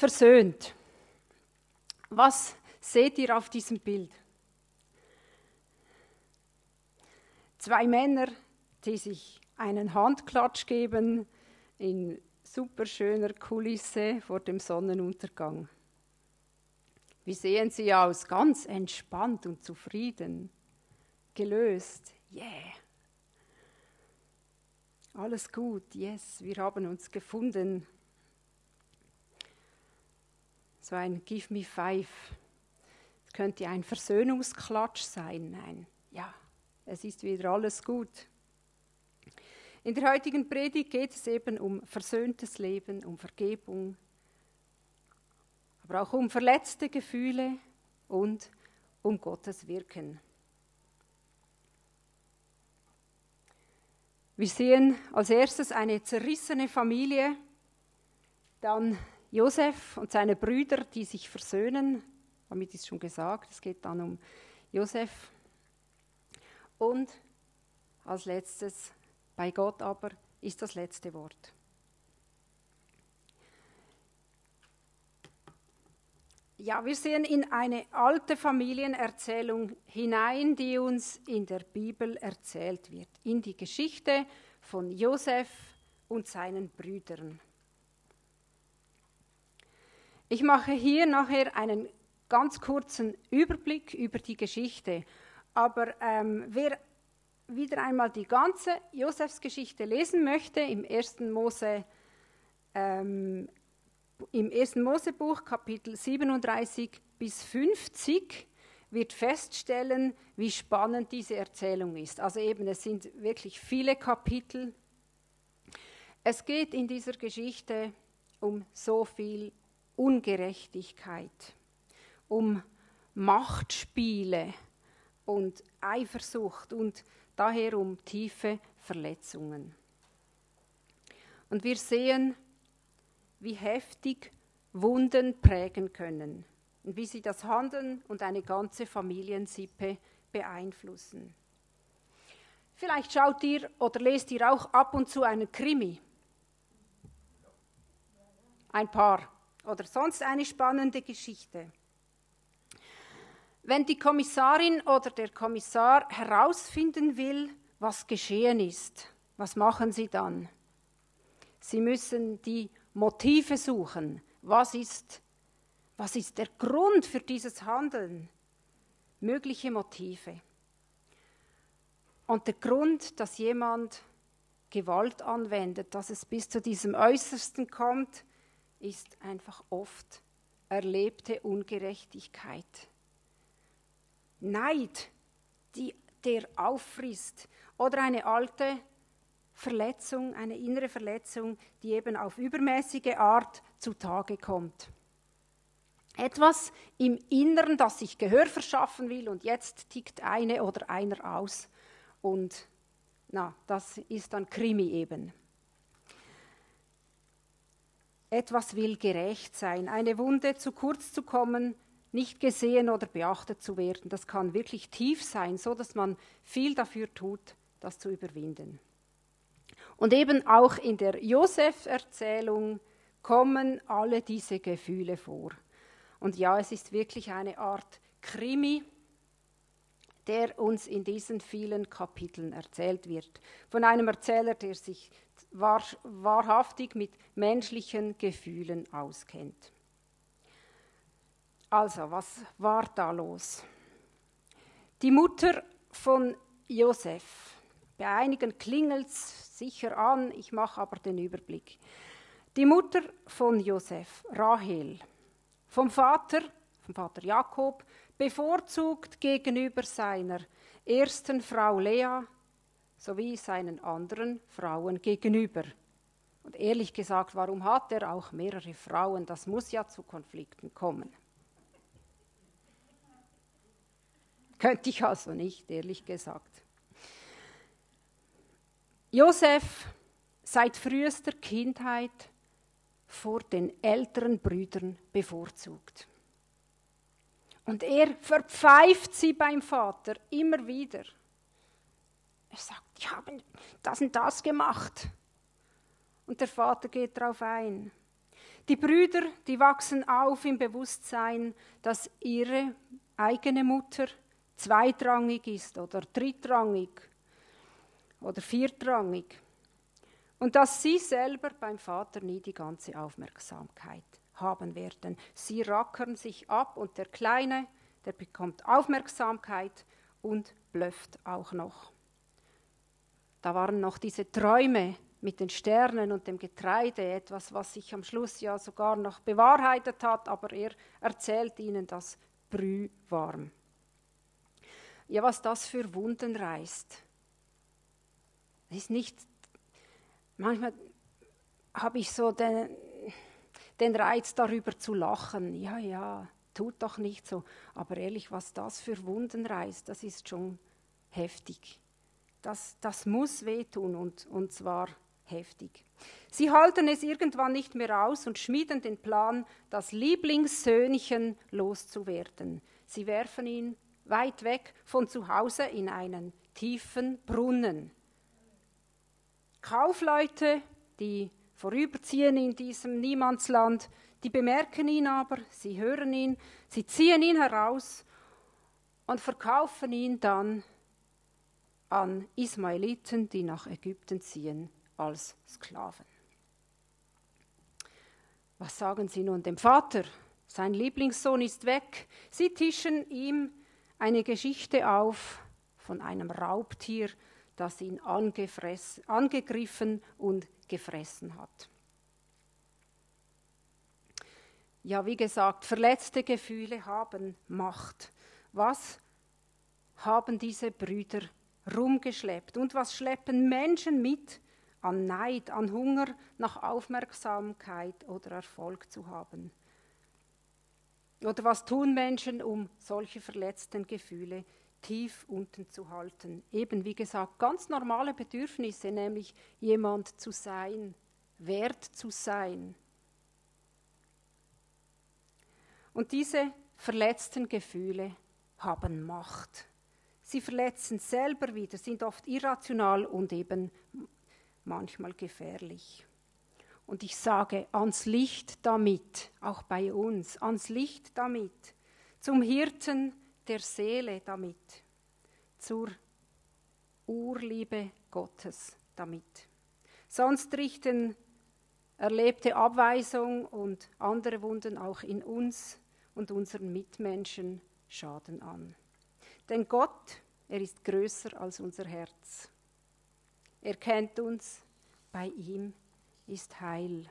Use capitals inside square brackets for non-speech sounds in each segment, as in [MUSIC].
Versöhnt. Was seht ihr auf diesem Bild? Zwei Männer, die sich einen Handklatsch geben in superschöner Kulisse vor dem Sonnenuntergang. Wie sehen sie aus? Ganz entspannt und zufrieden, gelöst. Yeah. Alles gut, yes, wir haben uns gefunden. So ein Give me five. Es könnte ein Versöhnungsklatsch sein. Nein, ja, es ist wieder alles gut. In der heutigen Predigt geht es eben um versöhntes Leben, um Vergebung, aber auch um verletzte Gefühle und um Gottes Wirken. Wir sehen als erstes eine zerrissene Familie, dann Josef und seine Brüder, die sich versöhnen. Damit ist schon gesagt, es geht dann um Josef. Und als letztes bei Gott aber ist das letzte Wort. Ja, wir sehen in eine alte Familienerzählung hinein, die uns in der Bibel erzählt wird, in die Geschichte von Josef und seinen Brüdern. Ich mache hier nachher einen ganz kurzen Überblick über die Geschichte, aber ähm, wer wieder einmal die ganze Josefsgeschichte lesen möchte, im 1. Mose, ähm, im 1. Mosebuch Kapitel 37 bis 50 wird feststellen, wie spannend diese Erzählung ist. Also eben, es sind wirklich viele Kapitel. Es geht in dieser Geschichte um so viel Ungerechtigkeit, um Machtspiele und Eifersucht und daher um tiefe Verletzungen. Und wir sehen, wie heftig Wunden prägen können und wie sie das Handeln und eine ganze Familiensippe beeinflussen. Vielleicht schaut ihr oder lest ihr auch ab und zu einen Krimi. Ein paar oder sonst eine spannende Geschichte. Wenn die Kommissarin oder der Kommissar herausfinden will, was geschehen ist, was machen sie dann? Sie müssen die Motive suchen. Was ist, was ist der Grund für dieses Handeln? Mögliche Motive. Und der Grund, dass jemand Gewalt anwendet, dass es bis zu diesem Äußersten kommt, ist einfach oft erlebte Ungerechtigkeit. Neid, die, der auffrisst. Oder eine alte Verletzung, eine innere Verletzung, die eben auf übermäßige Art zutage kommt. Etwas im Inneren, das sich Gehör verschaffen will und jetzt tickt eine oder einer aus. Und na, das ist dann Krimi eben. Etwas will gerecht sein, eine Wunde zu kurz zu kommen, nicht gesehen oder beachtet zu werden. Das kann wirklich tief sein, so dass man viel dafür tut, das zu überwinden. Und eben auch in der Josef-Erzählung kommen alle diese Gefühle vor. Und ja, es ist wirklich eine Art Krimi, der uns in diesen vielen Kapiteln erzählt wird. Von einem Erzähler, der sich wahr, wahrhaftig mit menschlichen Gefühlen auskennt. Also, was war da los? Die Mutter von Josef. Bei einigen klingelt es sicher an, ich mache aber den Überblick. Die Mutter von Josef, Rahel, vom Vater, vom Vater Jakob, bevorzugt gegenüber seiner ersten Frau Lea sowie seinen anderen Frauen gegenüber. Und ehrlich gesagt, warum hat er auch mehrere Frauen? Das muss ja zu Konflikten kommen. Könnte ich also nicht, ehrlich gesagt. Josef seit frühester Kindheit vor den älteren Brüdern bevorzugt. Und er verpfeift sie beim Vater immer wieder. Er sagt, die haben das und das gemacht. Und der Vater geht darauf ein. Die Brüder, die wachsen auf im Bewusstsein, dass ihre eigene Mutter zweitrangig ist oder drittrangig oder viertrangig. Und dass sie selber beim Vater nie die ganze Aufmerksamkeit haben werden. Sie rackern sich ab und der Kleine, der bekommt Aufmerksamkeit und blöfft auch noch. Da waren noch diese Träume mit den Sternen und dem Getreide, etwas, was sich am Schluss ja sogar noch bewahrheitet hat, aber er erzählt ihnen das brühwarm. Ja, was das für Wunden reißt. Es ist nicht, manchmal habe ich so den, den Reiz darüber zu lachen. Ja, ja, tut doch nicht so. Aber ehrlich, was das für Wunden reißt, das ist schon heftig. Das, das muss wehtun und, und zwar heftig. Sie halten es irgendwann nicht mehr aus und schmieden den Plan, das Lieblingssöhnchen loszuwerden. Sie werfen ihn weit weg von zu Hause in einen tiefen Brunnen. Kaufleute, die vorüberziehen in diesem Niemandsland, die bemerken ihn aber, sie hören ihn, sie ziehen ihn heraus und verkaufen ihn dann an Ismaeliten, die nach Ägypten ziehen als Sklaven. Was sagen sie nun dem Vater? Sein Lieblingssohn ist weg. Sie tischen ihm eine Geschichte auf von einem Raubtier, das ihn angegriffen und gefressen hat. Ja, wie gesagt, verletzte Gefühle haben Macht. Was haben diese Brüder rumgeschleppt und was schleppen Menschen mit an Neid, an Hunger nach Aufmerksamkeit oder Erfolg zu haben? Oder was tun Menschen, um solche verletzten Gefühle tief unten zu halten? Eben, wie gesagt, ganz normale Bedürfnisse, nämlich jemand zu sein, wert zu sein, Und diese verletzten Gefühle haben Macht. Sie verletzen selber wieder, sind oft irrational und eben manchmal gefährlich. Und ich sage ans Licht damit, auch bei uns, ans Licht damit, zum Hirten der Seele damit, zur Urliebe Gottes damit. Sonst richten erlebte Abweisung und andere Wunden auch in uns und unseren Mitmenschen Schaden an. Denn Gott, er ist größer als unser Herz. Er kennt uns, bei ihm ist Heil.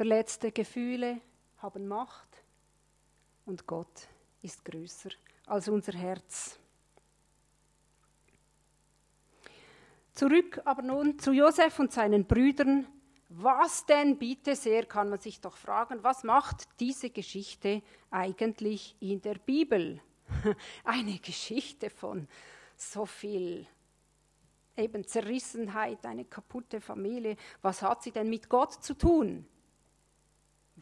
Verletzte Gefühle haben Macht und Gott ist größer als unser Herz. Zurück aber nun zu Josef und seinen Brüdern. Was denn bitte sehr, kann man sich doch fragen, was macht diese Geschichte eigentlich in der Bibel? [LAUGHS] Eine Geschichte von so viel eben Zerrissenheit, eine kaputte Familie. Was hat sie denn mit Gott zu tun?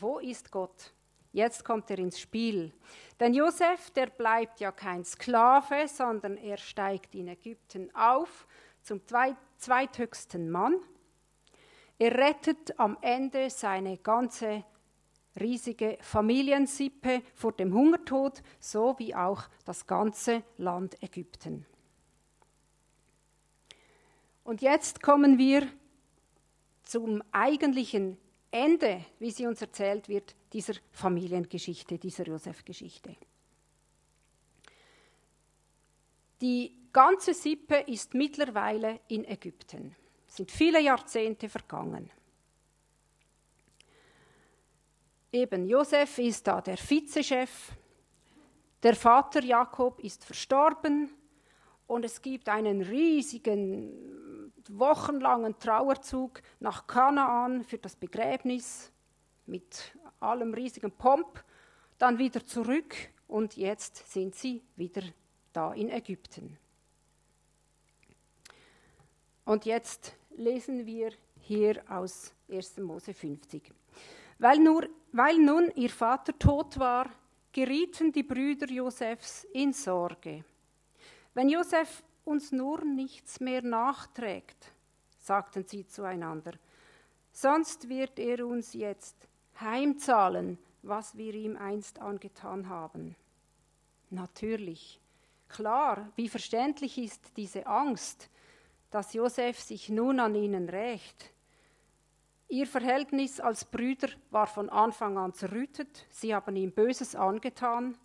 Wo ist Gott? Jetzt kommt er ins Spiel. Denn Josef, der bleibt ja kein Sklave, sondern er steigt in Ägypten auf zum zweithöchsten Mann. Er rettet am Ende seine ganze riesige Familiensippe vor dem Hungertod, so wie auch das ganze Land Ägypten. Und jetzt kommen wir zum eigentlichen Ende, wie sie uns erzählt wird, dieser Familiengeschichte, dieser Josef-Geschichte. Die ganze Sippe ist mittlerweile in Ägypten. Es sind viele Jahrzehnte vergangen. Eben, Josef ist da der Vizechef, der Vater Jakob ist verstorben und es gibt einen riesigen, wochenlangen Trauerzug nach Kanaan für das Begräbnis mit allem riesigen Pomp, dann wieder zurück und jetzt sind sie wieder da in Ägypten. Und jetzt lesen wir hier aus 1. Mose 50. Weil, nur, weil nun ihr Vater tot war, gerieten die Brüder Josefs in Sorge. Wenn Josef uns nur nichts mehr nachträgt, sagten sie zueinander, sonst wird er uns jetzt heimzahlen, was wir ihm einst angetan haben. Natürlich, klar, wie verständlich ist diese Angst, dass Josef sich nun an ihnen rächt. Ihr Verhältnis als Brüder war von Anfang an zerrüttet, sie haben ihm Böses angetan,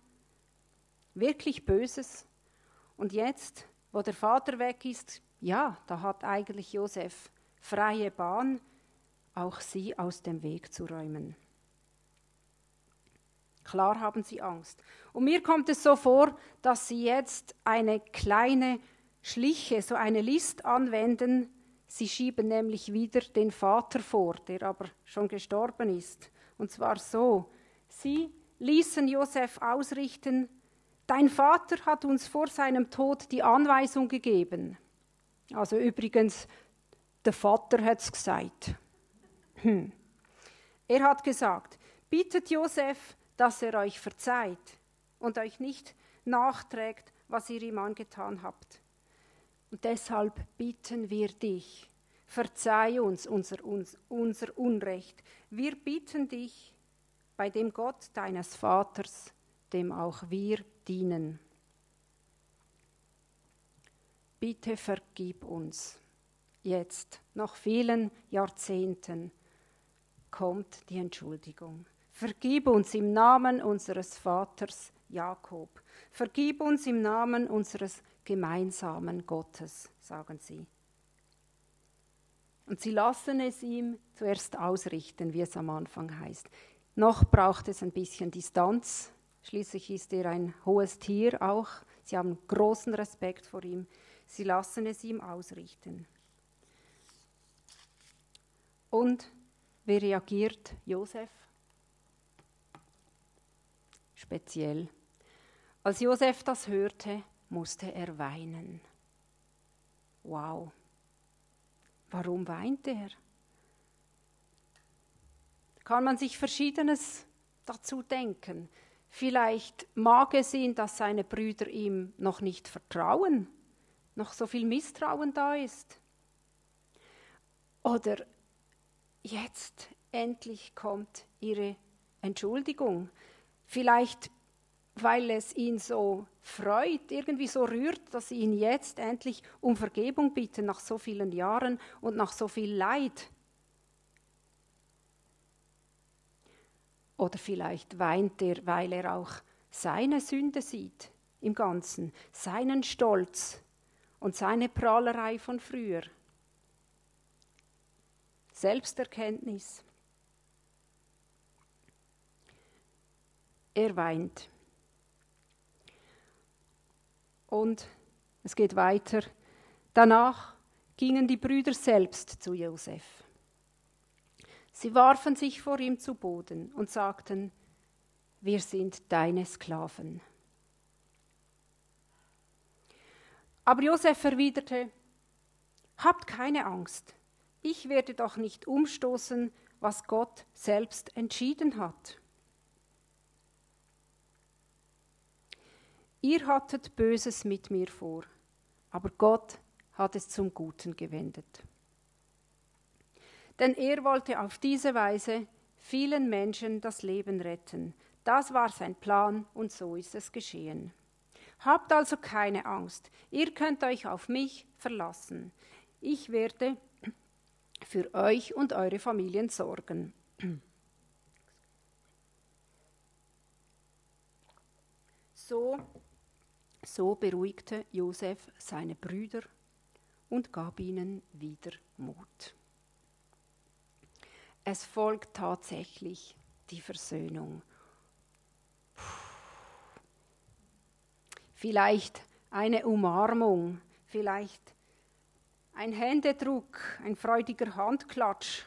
wirklich Böses. Und jetzt, wo der Vater weg ist, ja, da hat eigentlich Josef freie Bahn, auch sie aus dem Weg zu räumen. Klar haben sie Angst. Und mir kommt es so vor, dass sie jetzt eine kleine Schliche, so eine List anwenden. Sie schieben nämlich wieder den Vater vor, der aber schon gestorben ist. Und zwar so. Sie ließen Josef ausrichten, dein Vater hat uns vor seinem Tod die Anweisung gegeben. Also übrigens, der Vater hat es gesagt. Hm. Er hat gesagt, bittet Josef, dass er euch verzeiht und euch nicht nachträgt, was ihr ihm angetan habt. Und deshalb bitten wir dich, verzeih uns unser, unser Unrecht. Wir bitten dich bei dem Gott deines Vaters, dem auch wir dienen. Bitte vergib uns. Jetzt, nach vielen Jahrzehnten, kommt die Entschuldigung. Vergib uns im Namen unseres Vaters Jakob. Vergib uns im Namen unseres gemeinsamen Gottes, sagen sie. Und sie lassen es ihm zuerst ausrichten, wie es am Anfang heißt. Noch braucht es ein bisschen Distanz. Schließlich ist er ein hohes Tier auch. Sie haben großen Respekt vor ihm. Sie lassen es ihm ausrichten. Und wie reagiert Josef? speziell. Als Josef das hörte, musste er weinen. Wow. Warum weint er? Kann man sich Verschiedenes dazu denken. Vielleicht mag es ihn, dass seine Brüder ihm noch nicht vertrauen, noch so viel Misstrauen da ist. Oder jetzt endlich kommt ihre Entschuldigung. Vielleicht, weil es ihn so freut, irgendwie so rührt, dass sie ihn jetzt endlich um Vergebung bitten nach so vielen Jahren und nach so viel Leid. Oder vielleicht weint er, weil er auch seine Sünde sieht im Ganzen, seinen Stolz und seine Prahlerei von früher. Selbsterkenntnis. er weint. Und es geht weiter. Danach gingen die Brüder selbst zu Josef. Sie warfen sich vor ihm zu Boden und sagten, wir sind deine Sklaven. Aber Josef erwiderte, Habt keine Angst, ich werde doch nicht umstoßen, was Gott selbst entschieden hat. Ihr hattet Böses mit mir vor, aber Gott hat es zum Guten gewendet. Denn er wollte auf diese Weise vielen Menschen das Leben retten. Das war sein Plan und so ist es geschehen. Habt also keine Angst, ihr könnt euch auf mich verlassen. Ich werde für euch und eure Familien sorgen. So so beruhigte Josef seine Brüder und gab ihnen wieder Mut. Es folgt tatsächlich die Versöhnung. Vielleicht eine Umarmung, vielleicht ein Händedruck, ein freudiger Handklatsch.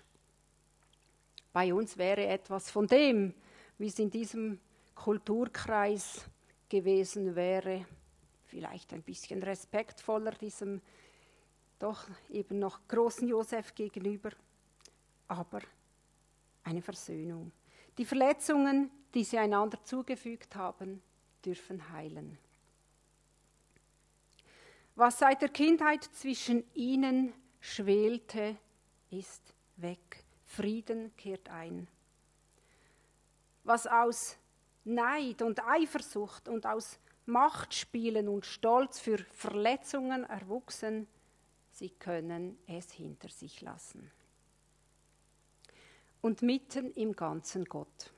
Bei uns wäre etwas von dem, wie es in diesem Kulturkreis gewesen wäre vielleicht ein bisschen respektvoller diesem doch eben noch großen Josef gegenüber, aber eine Versöhnung. Die Verletzungen, die sie einander zugefügt haben, dürfen heilen. Was seit der Kindheit zwischen ihnen schwelte, ist weg. Frieden kehrt ein. Was aus Neid und Eifersucht und aus Machtspielen und Stolz für Verletzungen erwuchsen, sie können es hinter sich lassen. Und mitten im ganzen Gott.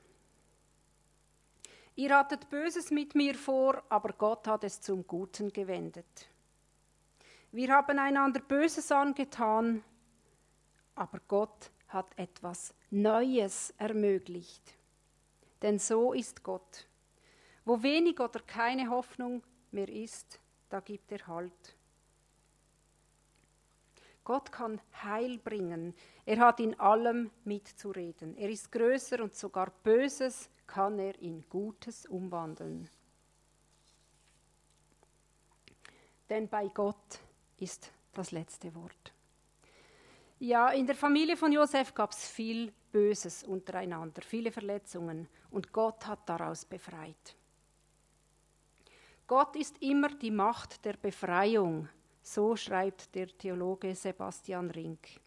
Ihr hattet Böses mit mir vor, aber Gott hat es zum Guten gewendet. Wir haben einander Böses angetan, aber Gott hat etwas Neues ermöglicht. Denn so ist Gott. Wo wenig oder keine Hoffnung mehr ist, da gibt er Halt. Gott kann Heil bringen. Er hat in allem mitzureden. Er ist größer und sogar Böses kann er in Gutes umwandeln. Denn bei Gott ist das letzte Wort. Ja, in der Familie von Josef gab es viel Böses untereinander, viele Verletzungen und Gott hat daraus befreit. Gott ist immer die Macht der Befreiung, so schreibt der Theologe Sebastian Rink.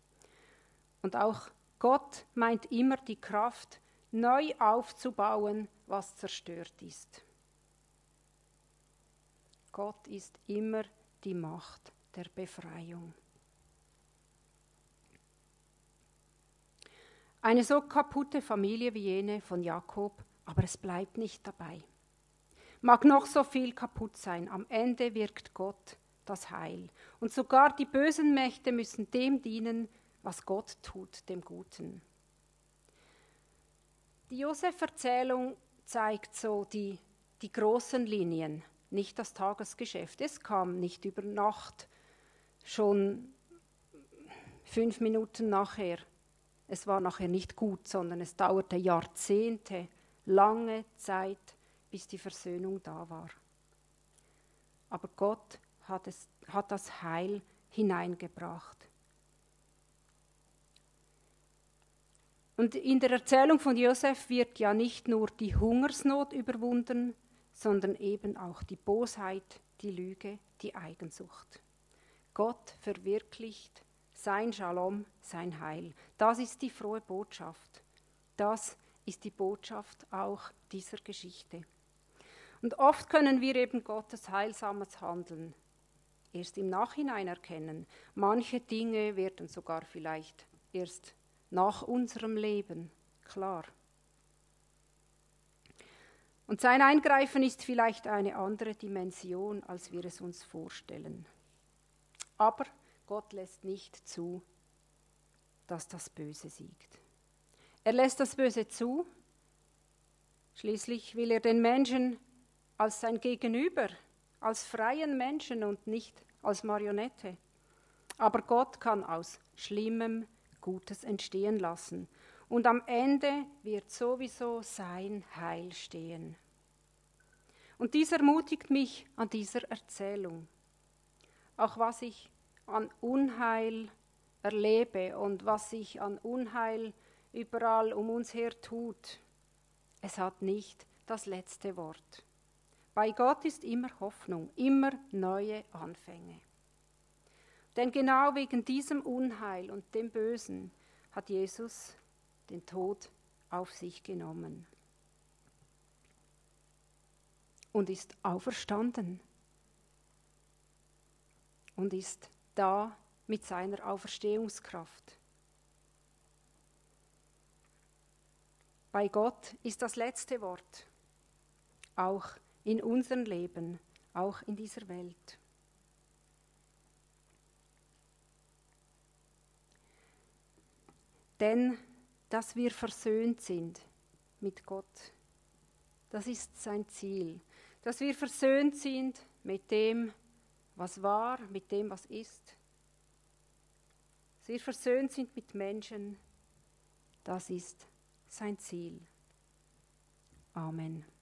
Und auch Gott meint immer die Kraft, neu aufzubauen, was zerstört ist. Gott ist immer die Macht der Befreiung. Eine so kaputte Familie wie jene von Jakob, aber es bleibt nicht dabei. Mag noch so viel kaputt sein, am Ende wirkt Gott das Heil. Und sogar die bösen Mächte müssen dem dienen, was Gott tut, dem Guten. Die Josef-Erzählung zeigt so die, die großen Linien, nicht das Tagesgeschäft. Es kam nicht über Nacht, schon fünf Minuten nachher es war nachher nicht gut, sondern es dauerte Jahrzehnte, lange Zeit, bis die Versöhnung da war. Aber Gott hat, es, hat das Heil hineingebracht. Und in der Erzählung von Josef wird ja nicht nur die Hungersnot überwunden, sondern eben auch die Bosheit, die Lüge, die Eigensucht. Gott verwirklicht sein Shalom, sein Heil. Das ist die frohe Botschaft. Das ist die Botschaft auch dieser Geschichte. Und oft können wir eben Gottes heilsames Handeln erst im Nachhinein erkennen. Manche Dinge werden sogar vielleicht erst nach unserem Leben klar. Und sein Eingreifen ist vielleicht eine andere Dimension, als wir es uns vorstellen. Aber Gott lässt nicht zu, dass das Böse siegt. Er lässt das Böse zu. Schließlich will er den Menschen als sein Gegenüber, als freien Menschen und nicht als Marionette. Aber Gott kann aus Schlimmem Gutes entstehen lassen. Und am Ende wird sowieso sein Heil stehen. Und dies ermutigt mich an dieser Erzählung. Auch was ich an Unheil erlebe und was sich an Unheil überall um uns her tut, es hat nicht das letzte Wort. Bei Gott ist immer Hoffnung, immer neue Anfänge. Denn genau wegen diesem Unheil und dem Bösen hat Jesus den Tod auf sich genommen und ist auferstanden und ist da mit seiner Auferstehungskraft. Bei Gott ist das letzte Wort, auch in unserem Leben, auch in dieser Welt. Denn dass wir versöhnt sind mit Gott, das ist sein Ziel. Dass wir versöhnt sind mit dem, was war mit dem, was ist. Dass wir versöhnt sind mit Menschen, das ist sein Ziel. Amen.